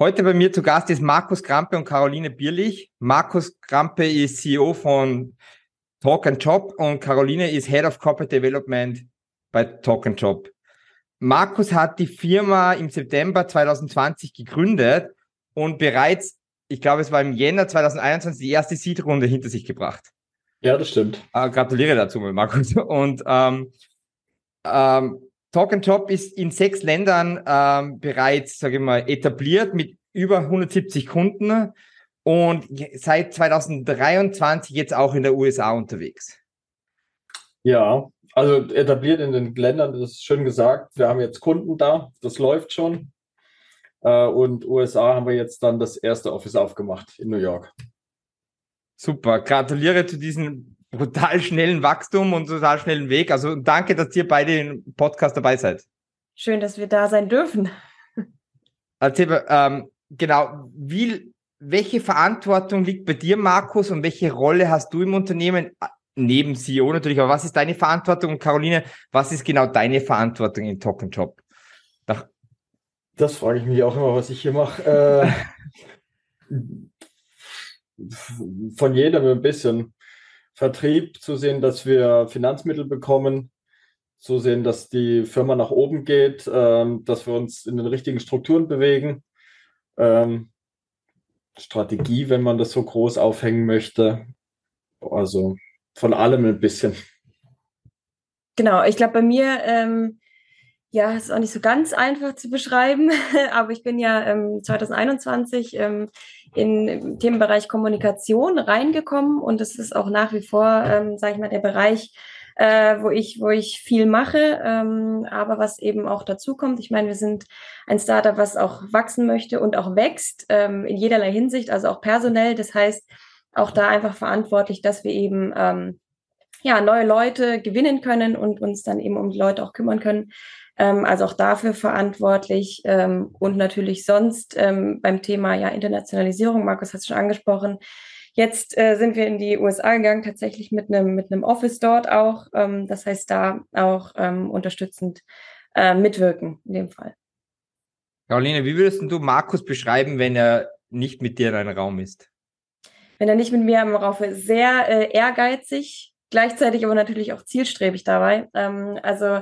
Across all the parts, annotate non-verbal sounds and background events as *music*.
Heute bei mir zu Gast ist Markus Krampe und Caroline Bierlich. Markus Krampe ist CEO von Talk and Job und Caroline ist Head of Corporate Development bei Talk and Job. Markus hat die Firma im September 2020 gegründet und bereits, ich glaube, es war im Jänner 2021 die erste Seed-Runde hinter sich gebracht. Ja, das stimmt. Äh, gratuliere dazu, Markus. Und ähm, ähm, Talk and Job ist in sechs Ländern ähm, bereits, sage ich mal, etabliert mit über 170 Kunden und seit 2023 jetzt auch in der USA unterwegs. Ja, also etabliert in den Ländern, das ist schön gesagt. Wir haben jetzt Kunden da, das läuft schon. Äh, und USA haben wir jetzt dann das erste Office aufgemacht in New York. Super, gratuliere zu diesem brutal schnellen Wachstum und total schnellen Weg. Also danke, dass ihr beide im Podcast dabei seid. Schön, dass wir da sein dürfen. Erzähl, ähm, genau, wie, welche Verantwortung liegt bei dir, Markus, und welche Rolle hast du im Unternehmen? Neben CEO natürlich, aber was ist deine Verantwortung? Und Caroline, was ist genau deine Verantwortung in Talk Job? Das frage ich mich auch immer, was ich hier mache. Äh, *laughs* von jedem ein bisschen. Vertrieb, zu sehen, dass wir Finanzmittel bekommen, zu sehen, dass die Firma nach oben geht, ähm, dass wir uns in den richtigen Strukturen bewegen. Ähm, Strategie, wenn man das so groß aufhängen möchte. Also von allem ein bisschen. Genau, ich glaube, bei mir, ähm, ja, ist auch nicht so ganz einfach zu beschreiben, *laughs* aber ich bin ja ähm, 2021 ähm, in den Themenbereich Kommunikation reingekommen und das ist auch nach wie vor, ähm, sage ich mal, der Bereich, äh, wo ich, wo ich viel mache, ähm, aber was eben auch dazu kommt. Ich meine, wir sind ein Startup, was auch wachsen möchte und auch wächst ähm, in jederlei Hinsicht, also auch personell. Das heißt, auch da einfach verantwortlich, dass wir eben ähm, ja neue Leute gewinnen können und uns dann eben um die Leute auch kümmern können. Ähm, also auch dafür verantwortlich ähm, und natürlich sonst ähm, beim Thema ja Internationalisierung. Markus hat es schon angesprochen Jetzt äh, sind wir in die USA gegangen, tatsächlich mit einem mit einem Office dort auch. Ähm, das heißt, da auch ähm, unterstützend äh, mitwirken in dem Fall. Caroline, wie würdest du Markus beschreiben, wenn er nicht mit dir in einem Raum ist? Wenn er nicht mit mir im Raum ist, sehr äh, ehrgeizig, gleichzeitig aber natürlich auch zielstrebig dabei. Ähm, also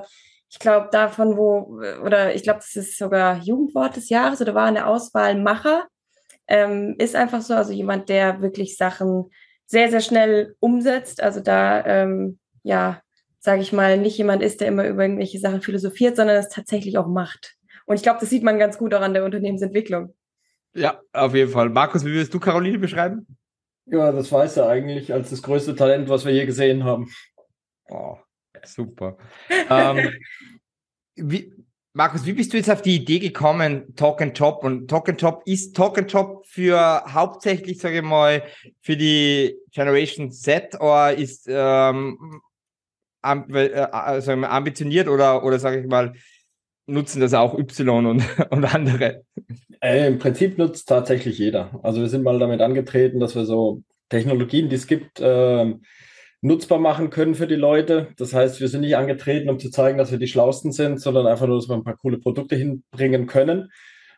ich glaube, davon, wo, oder ich glaube, das ist sogar Jugendwort des Jahres oder war in der Auswahl Macher. Ähm, ist einfach so, also jemand, der wirklich Sachen sehr, sehr schnell umsetzt. Also da, ähm, ja, sage ich mal, nicht jemand ist, der immer über irgendwelche Sachen philosophiert, sondern es tatsächlich auch macht. Und ich glaube, das sieht man ganz gut auch an der Unternehmensentwicklung. Ja, auf jeden Fall. Markus, wie würdest du Caroline beschreiben? Ja, das weiß er eigentlich als das größte Talent, was wir je gesehen haben. Oh, super. ähm, wie, Markus, wie bist du jetzt auf die Idee gekommen, Talk and Job? Und Talk and Job ist Talk and Job für hauptsächlich, sage ich mal, für die Generation Z oder ist ähm, äh, also ambitioniert oder, oder sage ich mal, nutzen das auch Y und, *laughs* und andere? Äh, Im Prinzip nutzt tatsächlich jeder. Also wir sind mal damit angetreten, dass wir so Technologien, die es gibt, äh, nutzbar machen können für die Leute. Das heißt, wir sind nicht angetreten, um zu zeigen, dass wir die Schlausten sind, sondern einfach nur, dass wir ein paar coole Produkte hinbringen können.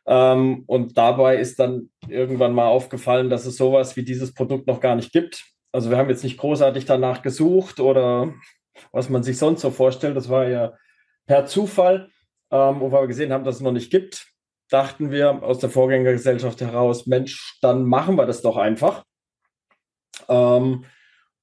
Ähm, und dabei ist dann irgendwann mal aufgefallen, dass es sowas wie dieses Produkt noch gar nicht gibt. Also wir haben jetzt nicht großartig danach gesucht oder was man sich sonst so vorstellt. Das war ja per Zufall, ähm, wo wir gesehen haben, dass es noch nicht gibt. Dachten wir aus der Vorgängergesellschaft heraus, Mensch, dann machen wir das doch einfach. Ähm,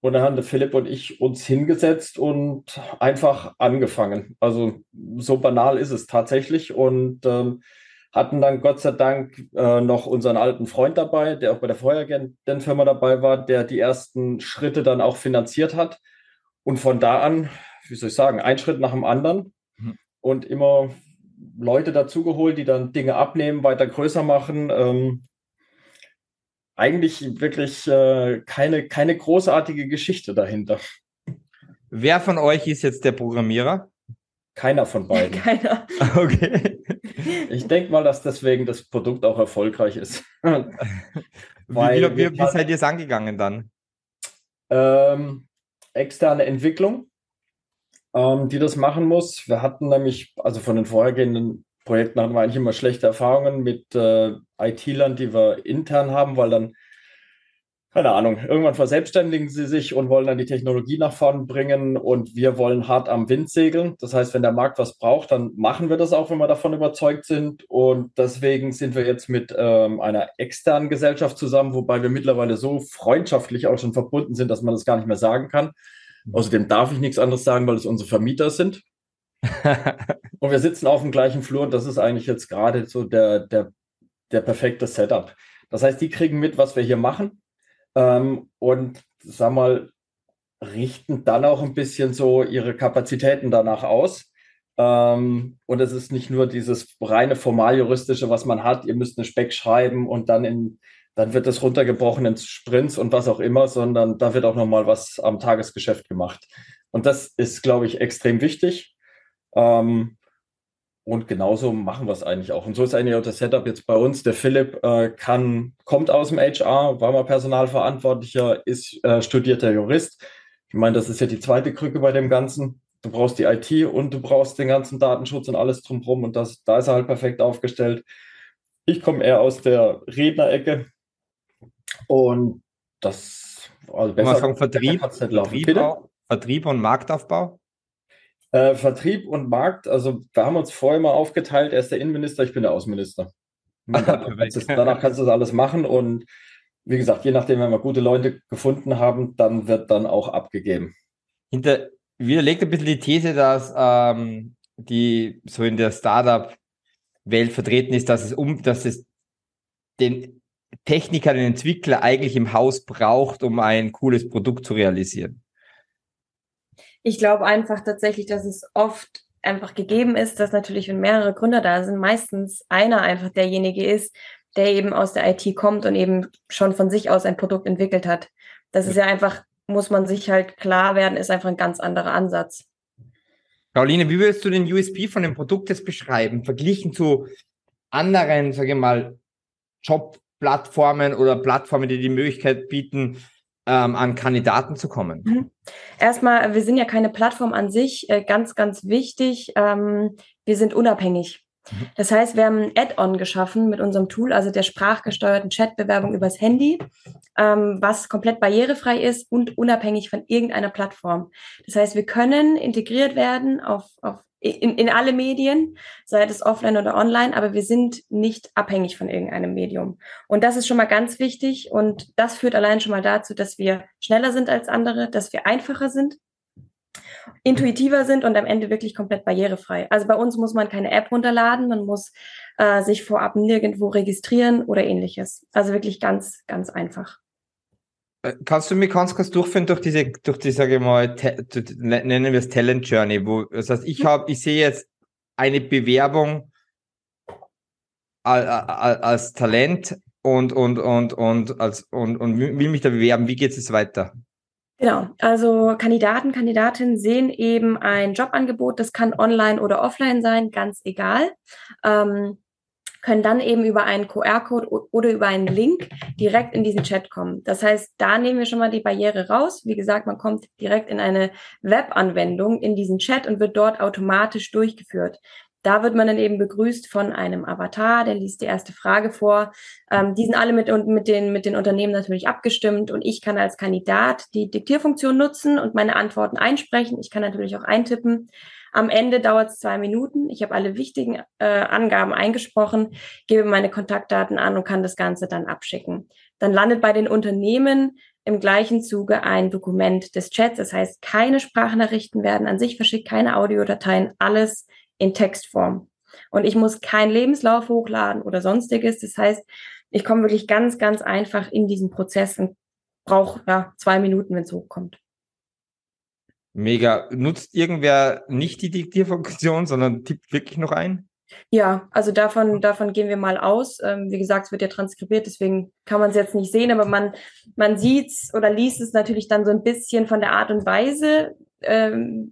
und dann haben der Philipp und ich uns hingesetzt und einfach angefangen. Also so banal ist es tatsächlich. Und ähm, hatten dann Gott sei Dank äh, noch unseren alten Freund dabei, der auch bei der vorherigen Firma dabei war, der die ersten Schritte dann auch finanziert hat. Und von da an, wie soll ich sagen, ein Schritt nach dem anderen mhm. und immer Leute dazugeholt, die dann Dinge abnehmen, weiter größer machen. Ähm, eigentlich wirklich äh, keine, keine großartige Geschichte dahinter. Wer von euch ist jetzt der Programmierer? Keiner von beiden. *laughs* Keiner. *laughs* Okay. Ich denke mal, dass deswegen das Produkt auch erfolgreich ist. *laughs* wie, wie, wie, wie seid ihr es angegangen dann? Ähm, externe Entwicklung, ähm, die das machen muss. Wir hatten nämlich, also von den vorhergehenden Projekten hatten wir eigentlich immer schlechte Erfahrungen mit äh, IT-Lern, die wir intern haben, weil dann keine Ahnung, irgendwann verselbstständigen sie sich und wollen dann die Technologie nach vorn bringen und wir wollen hart am Wind segeln. Das heißt, wenn der Markt was braucht, dann machen wir das auch, wenn wir davon überzeugt sind. Und deswegen sind wir jetzt mit ähm, einer externen Gesellschaft zusammen, wobei wir mittlerweile so freundschaftlich auch schon verbunden sind, dass man das gar nicht mehr sagen kann. Mhm. Außerdem darf ich nichts anderes sagen, weil es unsere Vermieter sind. *laughs* und wir sitzen auf dem gleichen Flur und das ist eigentlich jetzt gerade so der, der, der perfekte Setup. Das heißt, die kriegen mit, was wir hier machen ähm, und sag mal, richten dann auch ein bisschen so ihre Kapazitäten danach aus. Ähm, und es ist nicht nur dieses reine formaljuristische, was man hat, ihr müsst eine Speck schreiben und dann in dann wird es runtergebrochen in Sprints und was auch immer, sondern da wird auch nochmal was am Tagesgeschäft gemacht. Und das ist, glaube ich, extrem wichtig. Ähm, und genauso machen wir es eigentlich auch. Und so ist eigentlich auch das Setup jetzt bei uns. Der Philipp äh, kann, kommt aus dem HR, war mal Personalverantwortlicher, ist äh, studierter Jurist. Ich meine, das ist ja die zweite Krücke bei dem Ganzen. Du brauchst die IT und du brauchst den ganzen Datenschutz und alles drumherum. Und das, da ist er halt perfekt aufgestellt. Ich komme eher aus der Rednerecke. Und das, also besser. Sagen, Vertrieb, Vertrieb, Vertrieb und Marktaufbau? Äh, Vertrieb und Markt, also wir haben uns vorher mal aufgeteilt, er ist der Innenminister, ich bin der Außenminister. *laughs* danach, kannst du, danach kannst du das alles machen und wie gesagt, je nachdem, wenn wir gute Leute gefunden haben, dann wird dann auch abgegeben. Hinter, widerlegt ein bisschen die These, dass ähm, die so in der Startup-Welt vertreten ist, dass es um, dass es den Techniker, den Entwickler eigentlich im Haus braucht, um ein cooles Produkt zu realisieren ich glaube einfach tatsächlich, dass es oft einfach gegeben ist, dass natürlich, wenn mehrere Gründer da sind, meistens einer einfach derjenige ist, der eben aus der IT kommt und eben schon von sich aus ein Produkt entwickelt hat. Das ist ja einfach, muss man sich halt klar werden, ist einfach ein ganz anderer Ansatz. Pauline, wie würdest du den USP von dem Produkt jetzt beschreiben, verglichen zu anderen, sage ich mal, Jobplattformen oder Plattformen, die die Möglichkeit bieten, ähm, an Kandidaten zu kommen? Mhm. Erstmal, wir sind ja keine Plattform an sich, äh, ganz, ganz wichtig. Ähm, wir sind unabhängig. Mhm. Das heißt, wir haben ein Add-on geschaffen mit unserem Tool, also der sprachgesteuerten Chatbewerbung übers Handy, ähm, was komplett barrierefrei ist und unabhängig von irgendeiner Plattform. Das heißt, wir können integriert werden auf, auf in, in alle Medien, sei es offline oder online, aber wir sind nicht abhängig von irgendeinem Medium. Und das ist schon mal ganz wichtig und das führt allein schon mal dazu, dass wir schneller sind als andere, dass wir einfacher sind, intuitiver sind und am Ende wirklich komplett barrierefrei. Also bei uns muss man keine App runterladen, man muss äh, sich vorab nirgendwo registrieren oder ähnliches. Also wirklich ganz, ganz einfach. Äh, kannst du mir ganz kurz durchführen durch diese, durch die, sage ich mal, ne, nennen wir es Talent Journey, wo, das heißt, ich habe, ich sehe jetzt eine Bewerbung als Talent und, und, und, und, als, und, und will mich da bewerben. Wie geht es weiter? Genau, also Kandidaten, Kandidatinnen sehen eben ein Jobangebot, das kann online oder offline sein, ganz egal. Ähm, können dann eben über einen QR-Code oder über einen Link direkt in diesen Chat kommen. Das heißt, da nehmen wir schon mal die Barriere raus. Wie gesagt, man kommt direkt in eine Web-Anwendung in diesen Chat und wird dort automatisch durchgeführt. Da wird man dann eben begrüßt von einem Avatar, der liest die erste Frage vor. Ähm, die sind alle mit, mit, den, mit den Unternehmen natürlich abgestimmt und ich kann als Kandidat die Diktierfunktion nutzen und meine Antworten einsprechen. Ich kann natürlich auch eintippen. Am Ende dauert es zwei Minuten. Ich habe alle wichtigen äh, Angaben eingesprochen, gebe meine Kontaktdaten an und kann das Ganze dann abschicken. Dann landet bei den Unternehmen im gleichen Zuge ein Dokument des Chats. Das heißt, keine Sprachnachrichten werden an sich verschickt, keine Audiodateien, alles in Textform. Und ich muss keinen Lebenslauf hochladen oder sonstiges. Das heißt, ich komme wirklich ganz, ganz einfach in diesen Prozess und brauche ja, zwei Minuten, wenn es hochkommt. Mega. Nutzt irgendwer nicht die Diktierfunktion, sondern tippt wirklich noch ein? Ja, also davon, davon gehen wir mal aus. Ähm, wie gesagt, es wird ja transkribiert, deswegen kann man es jetzt nicht sehen, aber man, man sieht es oder liest es natürlich dann so ein bisschen von der Art und Weise ähm,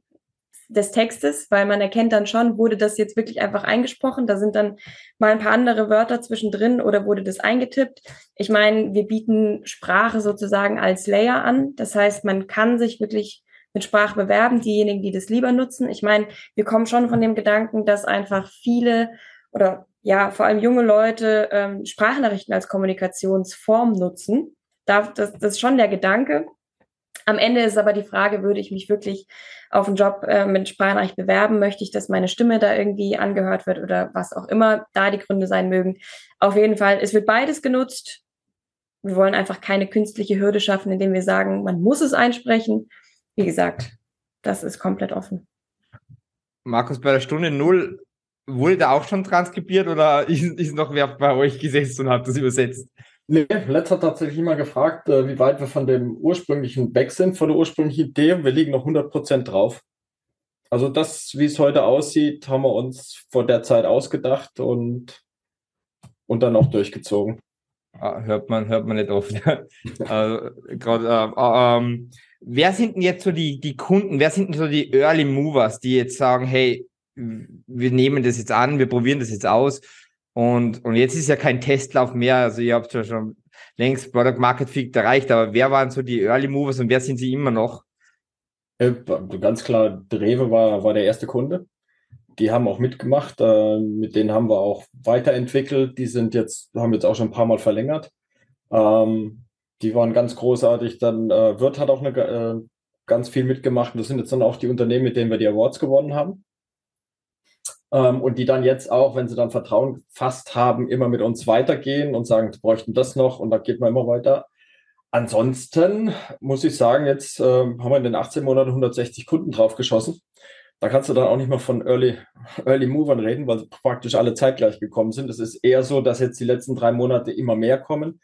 des Textes, weil man erkennt dann schon, wurde das jetzt wirklich einfach eingesprochen. Da sind dann mal ein paar andere Wörter zwischendrin oder wurde das eingetippt. Ich meine, wir bieten Sprache sozusagen als Layer an. Das heißt, man kann sich wirklich mit Sprache bewerben, diejenigen, die das lieber nutzen. Ich meine, wir kommen schon von dem Gedanken, dass einfach viele oder ja, vor allem junge Leute ähm, Sprachnachrichten als Kommunikationsform nutzen. Da, das, das ist schon der Gedanke. Am Ende ist aber die Frage, würde ich mich wirklich auf einen Job äh, mit Sprachnachricht bewerben? Möchte ich, dass meine Stimme da irgendwie angehört wird oder was auch immer da die Gründe sein mögen? Auf jeden Fall, es wird beides genutzt. Wir wollen einfach keine künstliche Hürde schaffen, indem wir sagen, man muss es einsprechen. Wie gesagt, das ist komplett offen. Markus, bei der Stunde Null wurde da auch schon transkribiert oder *laughs* ist, ist noch wer bei euch gesessen und hat das übersetzt? Nee, Let's hat tatsächlich immer gefragt, äh, wie weit wir von dem ursprünglichen weg sind, von der ursprünglichen Idee. Wir liegen noch 100 Prozent drauf. Also das, wie es heute aussieht, haben wir uns vor der Zeit ausgedacht und, und dann auch durchgezogen. Ah, hört man, hört man nicht oft. *laughs* also, grad, äh, äh, ähm, wer sind denn jetzt so die, die Kunden, wer sind denn so die Early Movers, die jetzt sagen, hey, wir nehmen das jetzt an, wir probieren das jetzt aus und, und jetzt ist ja kein Testlauf mehr. Also ihr habt ja schon längst Product Market Fit erreicht, aber wer waren so die Early Movers und wer sind sie immer noch? Äh, ganz klar, Drewe war, war der erste Kunde. Die haben auch mitgemacht, äh, mit denen haben wir auch weiterentwickelt. Die sind jetzt, haben jetzt auch schon ein paar Mal verlängert. Ähm, die waren ganz großartig. Dann äh, Wirt hat auch eine, äh, ganz viel mitgemacht. Das sind jetzt dann auch die Unternehmen, mit denen wir die Awards gewonnen haben ähm, und die dann jetzt auch, wenn sie dann Vertrauen fast haben, immer mit uns weitergehen und sagen, sie bräuchten das noch und da geht man immer weiter. Ansonsten muss ich sagen, jetzt äh, haben wir in den 18 Monaten 160 Kunden drauf geschossen. Da kannst du dann auch nicht mehr von Early, Early Movern reden, weil praktisch alle zeitgleich gekommen sind. Es ist eher so, dass jetzt die letzten drei Monate immer mehr kommen,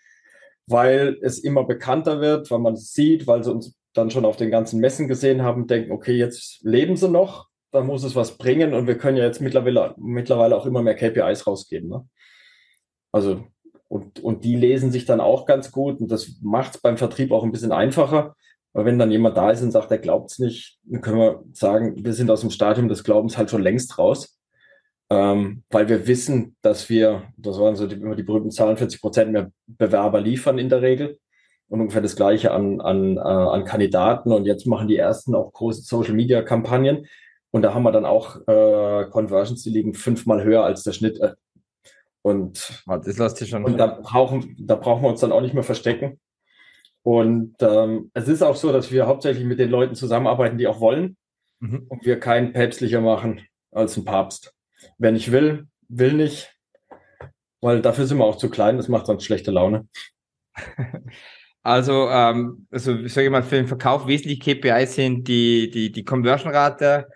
weil es immer bekannter wird, weil man es sieht, weil sie uns dann schon auf den ganzen Messen gesehen haben, denken, okay, jetzt leben sie noch da muss es was bringen und wir können ja jetzt mittlerweile, mittlerweile auch immer mehr KPIs rausgeben. Ne? Also, und, und die lesen sich dann auch ganz gut und das macht es beim Vertrieb auch ein bisschen einfacher. Weil wenn dann jemand da ist und sagt, er glaubt es nicht, dann können wir sagen, wir sind aus dem Stadium des Glaubens halt schon längst raus. Ähm, weil wir wissen, dass wir, das waren so die, immer die berühmten Zahlen, 40 Prozent mehr Bewerber liefern in der Regel und ungefähr das gleiche an, an, äh, an Kandidaten. Und jetzt machen die ersten auch große Social-Media-Kampagnen. Und da haben wir dann auch äh, Conversions, die liegen fünfmal höher als der Schnitt. Äh. Und, das lässt sich schon. Und da brauchen, da brauchen wir uns dann auch nicht mehr verstecken. Und ähm, es ist auch so, dass wir hauptsächlich mit den Leuten zusammenarbeiten, die auch wollen. Mhm. Und wir keinen päpstlicher machen als ein Papst. Wer nicht will, will nicht. Weil dafür sind wir auch zu klein, das macht sonst schlechte Laune. Also, ähm, also ich sage mal, für den Verkauf wesentlich KPIs sind die, die, die Conversion-Rate,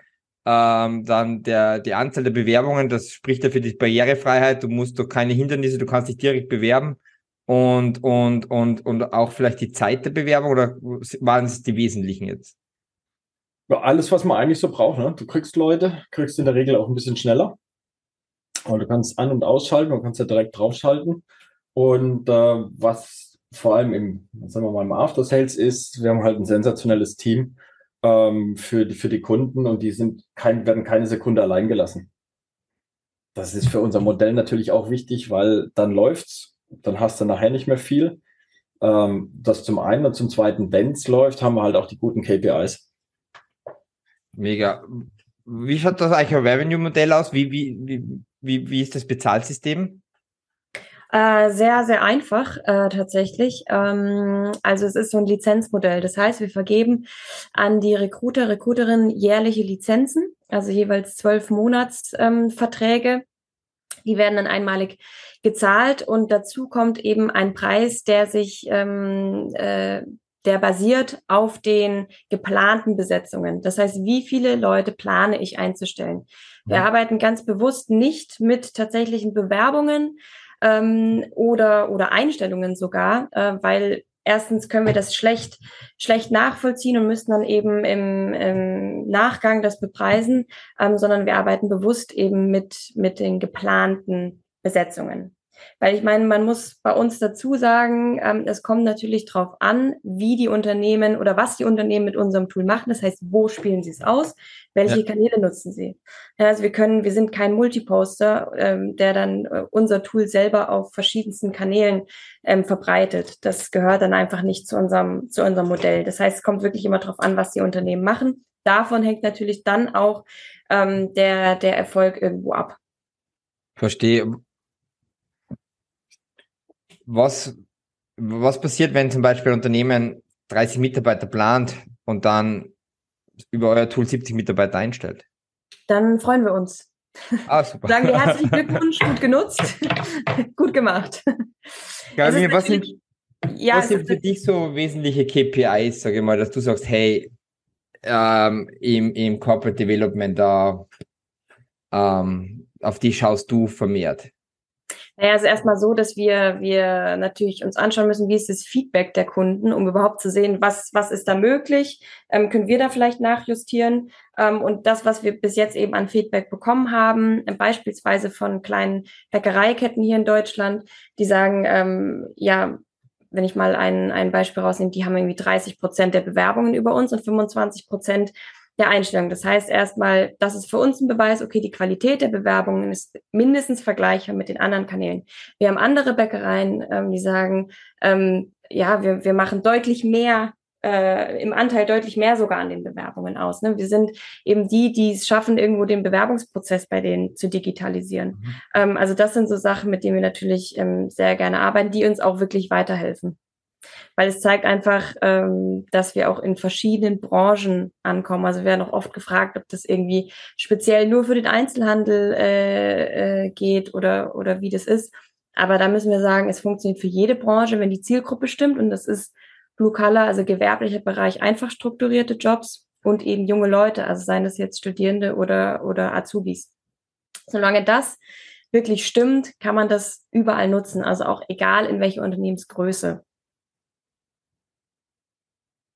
ähm, dann der, die Anzahl der Bewerbungen, das spricht ja für die Barrierefreiheit. Du musst doch keine Hindernisse, du kannst dich direkt bewerben. Und, und, und, und auch vielleicht die Zeit der Bewerbung oder waren es die wesentlichen jetzt? Alles, was man eigentlich so braucht. Ne? Du kriegst Leute, kriegst in der Regel auch ein bisschen schneller. Und du kannst an- und ausschalten, du kannst ja direkt draufschalten. Und äh, was vor allem im, sagen wir mal, im After Sales ist, wir haben halt ein sensationelles Team, ähm, für, die, für die Kunden und die sind kein, werden keine Sekunde allein gelassen. Das ist für unser Modell natürlich auch wichtig, weil dann läuft's, dann hast du nachher nicht mehr viel. Ähm, das zum einen und zum zweiten, wenn's läuft, haben wir halt auch die guten KPIs. Mega. Wie schaut das eigentlich ein Revenue-Modell aus? Wie, wie, wie, wie, wie ist das Bezahlsystem? Äh, sehr, sehr einfach äh, tatsächlich. Ähm, also es ist so ein Lizenzmodell. Das heißt, wir vergeben an die Recruiter, Recruiterinnen jährliche Lizenzen, also jeweils zwölf Monatsverträge. Ähm, die werden dann einmalig gezahlt und dazu kommt eben ein Preis, der sich ähm, äh, der basiert auf den geplanten Besetzungen. Das heißt, wie viele Leute plane ich einzustellen? Wir arbeiten ganz bewusst nicht mit tatsächlichen Bewerbungen, ähm, oder, oder Einstellungen sogar, äh, weil erstens können wir das schlecht, schlecht nachvollziehen und müssen dann eben im, im Nachgang das bepreisen, ähm, sondern wir arbeiten bewusst eben mit, mit den geplanten Besetzungen. Weil ich meine, man muss bei uns dazu sagen, ähm, es kommt natürlich darauf an, wie die Unternehmen oder was die Unternehmen mit unserem Tool machen. Das heißt, wo spielen sie es aus? Welche ja. Kanäle nutzen sie? Ja, also wir können, wir sind kein Multiposter, ähm, der dann äh, unser Tool selber auf verschiedensten Kanälen ähm, verbreitet. Das gehört dann einfach nicht zu unserem, zu unserem Modell. Das heißt, es kommt wirklich immer darauf an, was die Unternehmen machen. Davon hängt natürlich dann auch ähm, der, der Erfolg irgendwo ab. Verstehe. Was, was passiert, wenn zum Beispiel ein Unternehmen 30 Mitarbeiter plant und dann über euer Tool 70 Mitarbeiter einstellt? Dann freuen wir uns. Ah, super. Sagen wir herzlichen *laughs* Glückwunsch, gut genutzt, *laughs* gut gemacht. Gabi, was sind, ja, was sind für dich so wesentliche KPIs, sage ich mal, dass du sagst, hey, ähm, im, im Corporate Development da, ähm, auf die schaust du vermehrt? Naja, also erstmal so, dass wir, wir natürlich uns anschauen müssen, wie ist das Feedback der Kunden, um überhaupt zu sehen, was, was ist da möglich, ähm, können wir da vielleicht nachjustieren. Ähm, und das, was wir bis jetzt eben an Feedback bekommen haben, äh, beispielsweise von kleinen Bäckereiketten hier in Deutschland, die sagen, ähm, ja, wenn ich mal ein, ein Beispiel rausnehme, die haben irgendwie 30 Prozent der Bewerbungen über uns und 25 Prozent der Einstellung. Das heißt erstmal, das ist für uns ein Beweis, okay, die Qualität der Bewerbungen ist mindestens vergleichbar mit den anderen Kanälen. Wir haben andere Bäckereien, ähm, die sagen, ähm, ja, wir, wir machen deutlich mehr, äh, im Anteil deutlich mehr sogar an den Bewerbungen aus. Ne? Wir sind eben die, die es schaffen, irgendwo den Bewerbungsprozess bei denen zu digitalisieren. Mhm. Ähm, also das sind so Sachen, mit denen wir natürlich ähm, sehr gerne arbeiten, die uns auch wirklich weiterhelfen weil es zeigt einfach, ähm, dass wir auch in verschiedenen Branchen ankommen. Also wir werden auch oft gefragt, ob das irgendwie speziell nur für den Einzelhandel äh, äh, geht oder, oder wie das ist. Aber da müssen wir sagen, es funktioniert für jede Branche, wenn die Zielgruppe stimmt und das ist Blue Color, also gewerblicher Bereich, einfach strukturierte Jobs und eben junge Leute, also seien das jetzt Studierende oder, oder Azubis. Solange das wirklich stimmt, kann man das überall nutzen, also auch egal in welcher Unternehmensgröße.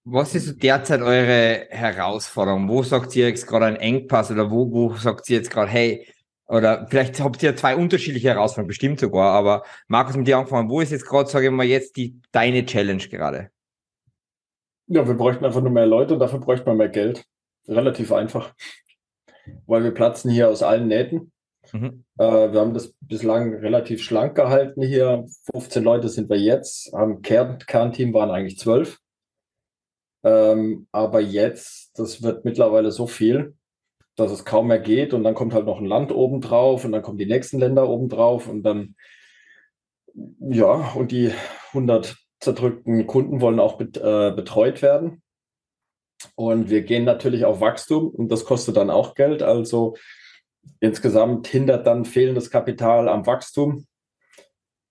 Was ist derzeit eure Herausforderung? Wo sagt ihr jetzt gerade ein Engpass oder wo, wo sagt ihr jetzt gerade, hey, oder vielleicht habt ihr zwei unterschiedliche Herausforderungen, bestimmt sogar, aber Markus, mit dir angefangen, wo ist jetzt gerade, sage ich mal, jetzt die, deine Challenge gerade? Ja, wir bräuchten einfach nur mehr Leute und dafür bräuchte man mehr Geld. Relativ einfach. Weil wir platzen hier aus allen Nähten. Mhm. Äh, wir haben das bislang relativ schlank gehalten hier. 15 Leute sind wir jetzt. Am Kern Kernteam waren eigentlich 12. Ähm, aber jetzt, das wird mittlerweile so viel, dass es kaum mehr geht. Und dann kommt halt noch ein Land oben drauf und dann kommen die nächsten Länder oben drauf und dann, ja, und die 100 zerdrückten Kunden wollen auch bet, äh, betreut werden. Und wir gehen natürlich auf Wachstum und das kostet dann auch Geld. Also insgesamt hindert dann fehlendes Kapital am Wachstum.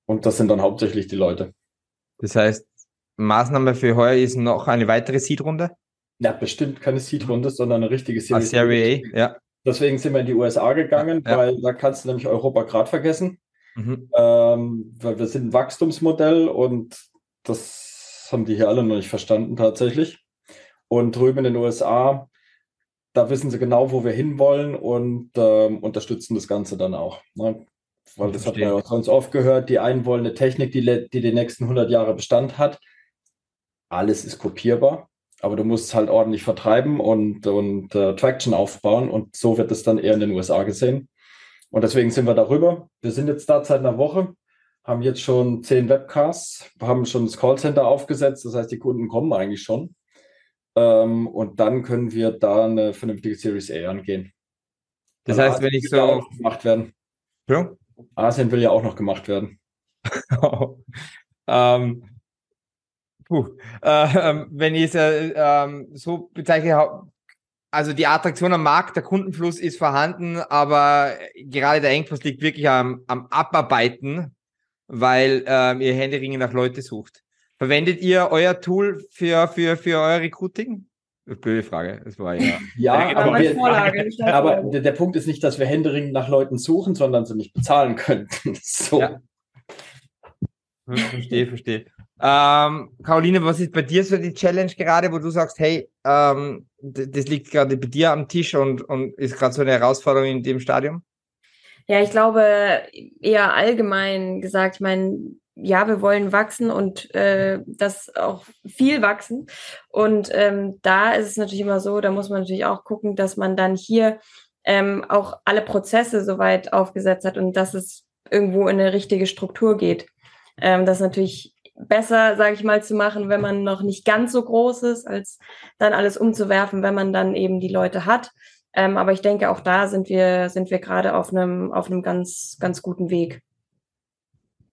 Und das sind dann hauptsächlich die Leute. Das heißt, Maßnahme für heuer ist noch eine weitere Seed-Runde? Ja, bestimmt keine Seed-Runde, sondern eine richtige ah, Series. Serie A, ja. Deswegen sind wir in die USA gegangen, ja, weil da kannst du nämlich Europa gerade vergessen. Mhm. Ähm, weil wir sind ein Wachstumsmodell und das haben die hier alle noch nicht verstanden tatsächlich. Und drüben in den USA, da wissen sie genau, wo wir hinwollen und ähm, unterstützen das Ganze dann auch. Ne? Weil das hat man ja sonst oft gehört, die einen wollen eine Technik, die, die die nächsten 100 Jahre Bestand hat alles ist kopierbar, aber du musst es halt ordentlich vertreiben und, und äh, Traction aufbauen und so wird es dann eher in den USA gesehen. Und deswegen sind wir darüber. Wir sind jetzt da seit einer Woche, haben jetzt schon zehn Webcasts, haben schon das Callcenter aufgesetzt, das heißt, die Kunden kommen eigentlich schon. Ähm, und dann können wir da eine vernünftige Series A angehen. Das heißt, wenn ich so. Gemacht werden. Ja? Asien will ja auch noch gemacht werden. *laughs* ähm, Puh. Äh, *laughs* wenn ich es äh, ähm, so bezeichne, also die Attraktion am Markt, der Kundenfluss ist vorhanden, aber gerade der Engpass liegt wirklich am, am Abarbeiten, weil ähm, ihr Händeringen nach Leute sucht. Verwendet ihr euer Tool für, für, für euer Recruiting? Blöde Frage. Das war ja. *laughs* ja, aber, wir, Vorlage, *laughs* aber der, der, Punkt ist nicht, dass wir händeringend nach Leuten suchen, sondern sie nicht bezahlen können. so. Ja. Verstehe, verstehe. Ähm, Caroline, was ist bei dir so die Challenge gerade, wo du sagst, hey, ähm, das liegt gerade bei dir am Tisch und, und ist gerade so eine Herausforderung in dem Stadium? Ja, ich glaube eher allgemein gesagt, ich meine, ja, wir wollen wachsen und äh, das auch viel wachsen. Und ähm, da ist es natürlich immer so, da muss man natürlich auch gucken, dass man dann hier ähm, auch alle Prozesse soweit aufgesetzt hat und dass es irgendwo in eine richtige Struktur geht. Ähm, das ist natürlich besser, sage ich mal, zu machen, wenn man noch nicht ganz so groß ist, als dann alles umzuwerfen, wenn man dann eben die Leute hat. Ähm, aber ich denke, auch da sind wir, sind wir gerade auf einem, auf einem ganz, ganz guten Weg.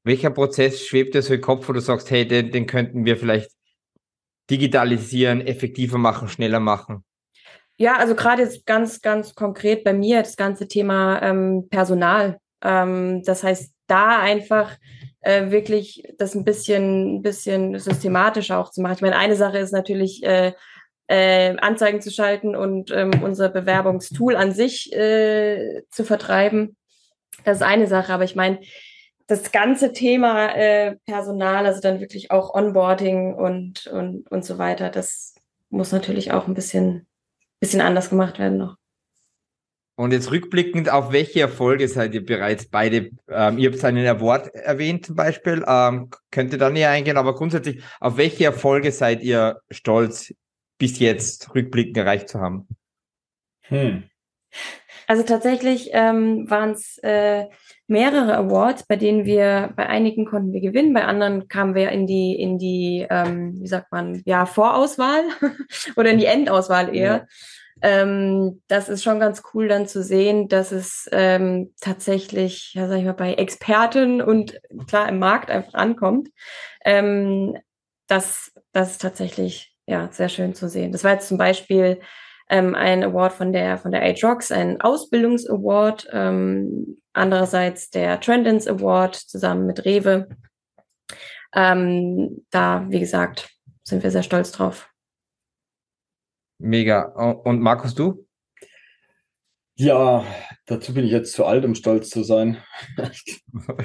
Welcher Prozess schwebt dir so im Kopf, wo du sagst, hey, den, den könnten wir vielleicht digitalisieren, effektiver machen, schneller machen? Ja, also gerade jetzt ganz, ganz konkret bei mir das ganze Thema ähm, Personal. Ähm, das heißt, da einfach äh, wirklich das ein bisschen, ein bisschen systematischer auch zu machen. Ich meine, eine Sache ist natürlich, äh, äh, Anzeigen zu schalten und ähm, unser Bewerbungstool an sich äh, zu vertreiben. Das ist eine Sache, aber ich meine, das ganze Thema äh, Personal, also dann wirklich auch Onboarding und, und, und so weiter, das muss natürlich auch ein bisschen bisschen anders gemacht werden noch. Und jetzt rückblickend, auf welche Erfolge seid ihr bereits beide? Ähm, ihr habt einen Award erwähnt zum Beispiel, ähm, könnt ihr da näher eingehen, aber grundsätzlich, auf welche Erfolge seid ihr stolz, bis jetzt rückblickend erreicht zu haben? Hm. Also tatsächlich ähm, waren es äh, mehrere Awards, bei denen wir, bei einigen konnten wir gewinnen, bei anderen kamen wir in die, in die, ähm, wie sagt man, ja, Vorauswahl *laughs* oder in die Endauswahl eher. Ja. Ähm, das ist schon ganz cool dann zu sehen, dass es ähm, tatsächlich, ja, sag ich mal, bei Experten und klar im Markt einfach ankommt. Ähm, das, das ist tatsächlich ja sehr schön zu sehen. Das war jetzt zum Beispiel ähm, ein Award von der von der Age Rocks, ein Ausbildungsaward, ähm, andererseits der Trendins Award zusammen mit Rewe. Ähm, da, wie gesagt, sind wir sehr stolz drauf. Mega. Und Markus, du? Ja, dazu bin ich jetzt zu alt, um stolz zu sein. *laughs*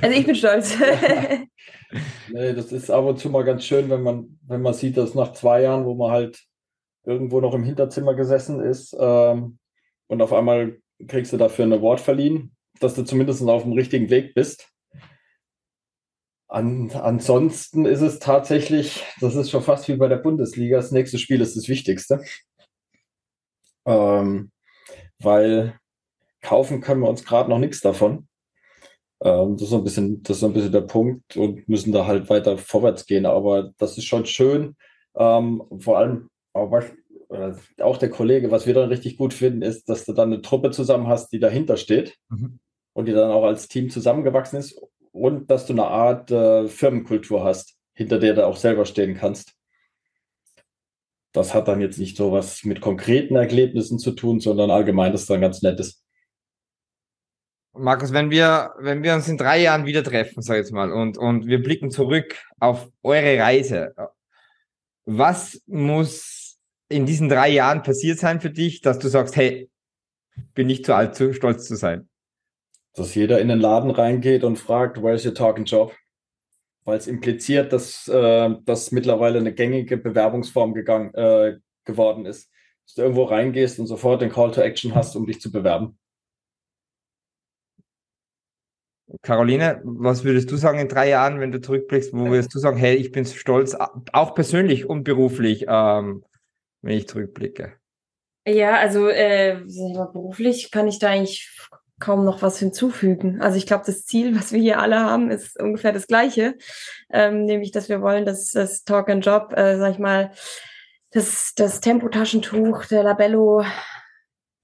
Also ich bin stolz. *laughs* nee, das ist ab und zu mal ganz schön, wenn man, wenn man sieht, dass nach zwei Jahren, wo man halt irgendwo noch im Hinterzimmer gesessen ist ähm, und auf einmal kriegst du dafür ein Award verliehen, dass du zumindest auf dem richtigen Weg bist. An, ansonsten ist es tatsächlich, das ist schon fast wie bei der Bundesliga, das nächste Spiel ist das Wichtigste. Ähm, weil kaufen können wir uns gerade noch nichts davon. Ähm, das, ist so ein bisschen, das ist so ein bisschen der Punkt und müssen da halt weiter vorwärts gehen. Aber das ist schon schön. Ähm, vor allem, aber auch der Kollege, was wir dann richtig gut finden, ist, dass du dann eine Truppe zusammen hast, die dahinter steht mhm. und die dann auch als Team zusammengewachsen ist und dass du eine Art äh, Firmenkultur hast, hinter der du auch selber stehen kannst. Das hat dann jetzt nicht so was mit konkreten Erlebnissen zu tun, sondern allgemein das ist dann ganz nettes. Markus, wenn wir, wenn wir uns in drei Jahren wieder treffen, sag ich jetzt mal, und, und wir blicken zurück auf eure Reise, was muss in diesen drei Jahren passiert sein für dich, dass du sagst, hey, bin nicht zu alt, zu stolz zu sein? Dass jeder in den Laden reingeht und fragt, where's your talking job? Weil es impliziert, dass äh, das mittlerweile eine gängige Bewerbungsform gegangen, äh, geworden ist. Dass du irgendwo reingehst und sofort den Call to Action hast, um dich zu bewerben. Caroline, was würdest du sagen in drei Jahren, wenn du zurückblickst? Wo würdest du sagen, hey, ich bin stolz, auch persönlich und beruflich, ähm, wenn ich zurückblicke? Ja, also äh, beruflich kann ich da eigentlich kaum noch was hinzufügen. Also ich glaube, das Ziel, was wir hier alle haben, ist ungefähr das gleiche, ähm, nämlich, dass wir wollen, dass das Talk and Job, äh, sag ich mal, das, das Tempotaschentuch, der Labello,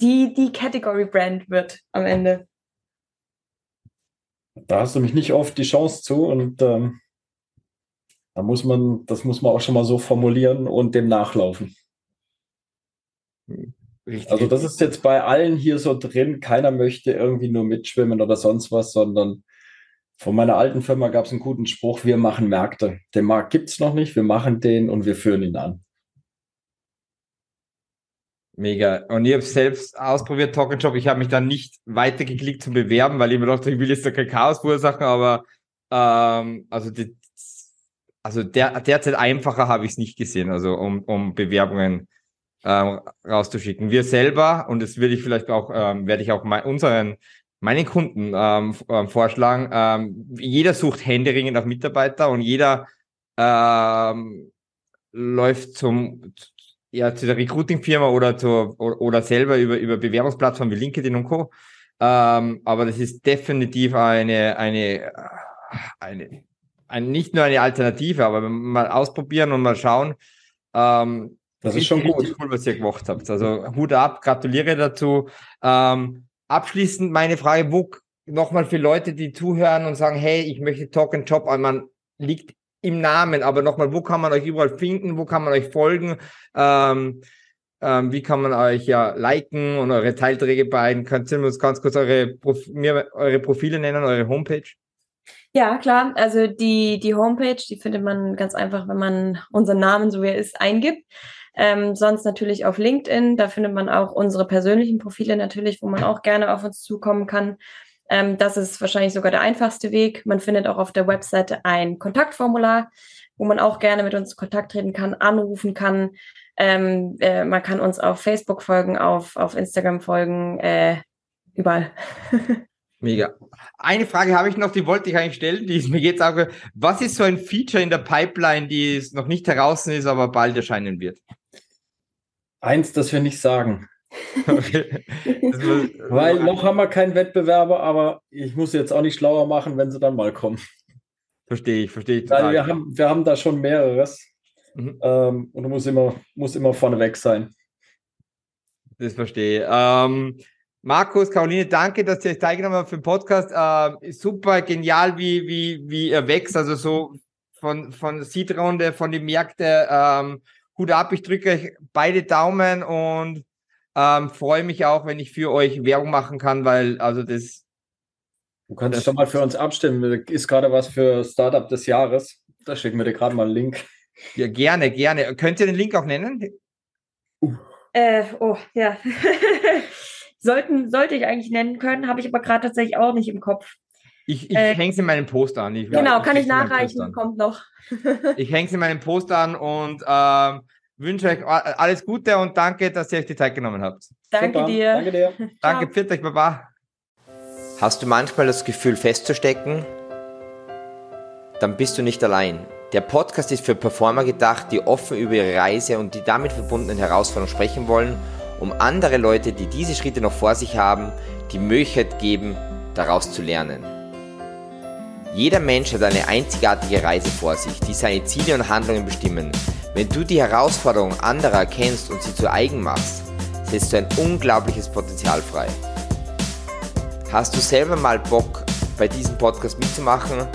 die, die Category Brand wird am Ende. Da hast du mich nicht oft die Chance zu und ähm, da muss man, das muss man auch schon mal so formulieren und dem nachlaufen. Richtig. Also das ist jetzt bei allen hier so drin. Keiner möchte irgendwie nur mitschwimmen oder sonst was, sondern von meiner alten Firma gab es einen guten Spruch, wir machen Märkte. Den Markt gibt es noch nicht, wir machen den und wir führen ihn an. Mega. Und ich habe selbst ausprobiert, Talk Job. Ich habe mich dann nicht weitergeklickt zum Bewerben, weil ich mir dachte, ich will jetzt da kein Chaos verursachen, aber ähm, also, die, also der, derzeit einfacher habe ich es nicht gesehen, also um, um Bewerbungen ähm, rauszuschicken. Wir selber, und das würde ich vielleicht auch, ähm, werde ich auch mein, unseren, meinen Kunden ähm, ähm, vorschlagen, ähm, jeder sucht händeringend nach Mitarbeiter und jeder ähm, läuft zum ja, zu der Recruiting-Firma oder zu, oder selber über, über Bewerbungsplattformen wie LinkedIn und Co. Ähm, aber das ist definitiv eine, eine, eine, eine, nicht nur eine Alternative, aber mal ausprobieren und mal schauen. Ähm, Das ist schon gut. cool, was ihr gemacht habt. Also Hut ab, gratuliere dazu. Ähm, abschließend meine Frage, wo nochmal für Leute, die zuhören und sagen, hey, ich möchte Talk and Job, man liegt im Namen, aber nochmal, wo kann man euch überall finden, wo kann man euch folgen, ähm, ähm, wie kann man euch ja liken und eure Teilträge beiden? Könnt ihr uns ganz kurz eure, Prof mir eure Profile nennen, eure Homepage? Ja, klar. Also die, die Homepage, die findet man ganz einfach, wenn man unseren Namen, so wie er ist, eingibt. Ähm, sonst natürlich auf LinkedIn. Da findet man auch unsere persönlichen Profile natürlich, wo man auch gerne auf uns zukommen kann. Ähm, das ist wahrscheinlich sogar der einfachste Weg. Man findet auch auf der Webseite ein Kontaktformular, wo man auch gerne mit uns Kontakt treten kann, anrufen kann. Ähm, äh, man kann uns auf Facebook folgen, auf, auf Instagram folgen, äh, überall. *laughs* Mega. Eine Frage habe ich noch, die wollte ich eigentlich stellen, die ist mir jetzt auch. Was ist so ein Feature in der Pipeline, die noch nicht heraus ist, aber bald erscheinen wird? Eins, das wir nicht sagen. *laughs* Okay. *laughs* Weil noch haben wir keinen Wettbewerber, aber ich muss jetzt auch nicht schlauer machen, wenn sie dann mal kommen. Verstehe ich, verstehe ich. Weil wir haben, wir haben da schon mehreres. Mhm. Ähm, und du musst immer, muss immer vorneweg sein. Das verstehe ich. Ähm, Markus, Caroline, danke, dass ihr euch teilgenommen habt für den Podcast. Äh, super genial, wie, wie, wie ihr wächst. Also so von, von Seed-Runde, von den Märkten. Hut ab, ich drücke euch beide Daumen und ähm, freue mich auch, wenn ich für euch Werbung machen kann, weil also das. Du kannst das, schon mal für uns abstimmen. Ist gerade was für Startup des Jahres. Da schicken wir dir gerade mal einen Link. Ja, gerne, gerne. Könnt ihr den Link auch nennen? Uh. Äh, oh, ja. *laughs* Sollten, sollte ich eigentlich nennen können, habe ich aber gerade tatsächlich auch nicht im Kopf. Ich, ich äh, hänge es in meinem Post an. Ich, genau, ich kann ich nachreichen, kommt noch. *laughs* ich hänge es in meinem Post an und ähm, wünsche euch alles Gute und danke, dass ihr euch die Zeit genommen habt. Danke Super. dir. Danke dir. *laughs* danke, pfiat euch, Baba. Hast du manchmal das Gefühl festzustecken? Dann bist du nicht allein. Der Podcast ist für Performer gedacht, die offen über ihre Reise und die damit verbundenen Herausforderungen sprechen wollen – um andere Leute, die diese Schritte noch vor sich haben, die Möglichkeit geben, daraus zu lernen. Jeder Mensch hat eine einzigartige Reise vor sich, die seine Ziele und Handlungen bestimmen. Wenn du die Herausforderungen anderer erkennst und sie zu eigen machst, setzt du ein unglaubliches Potenzial frei. Hast du selber mal Bock, bei diesem Podcast mitzumachen?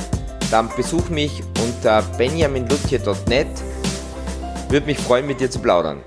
Dann besuch mich unter benjaminlutje.net. Würde mich freuen, mit dir zu plaudern.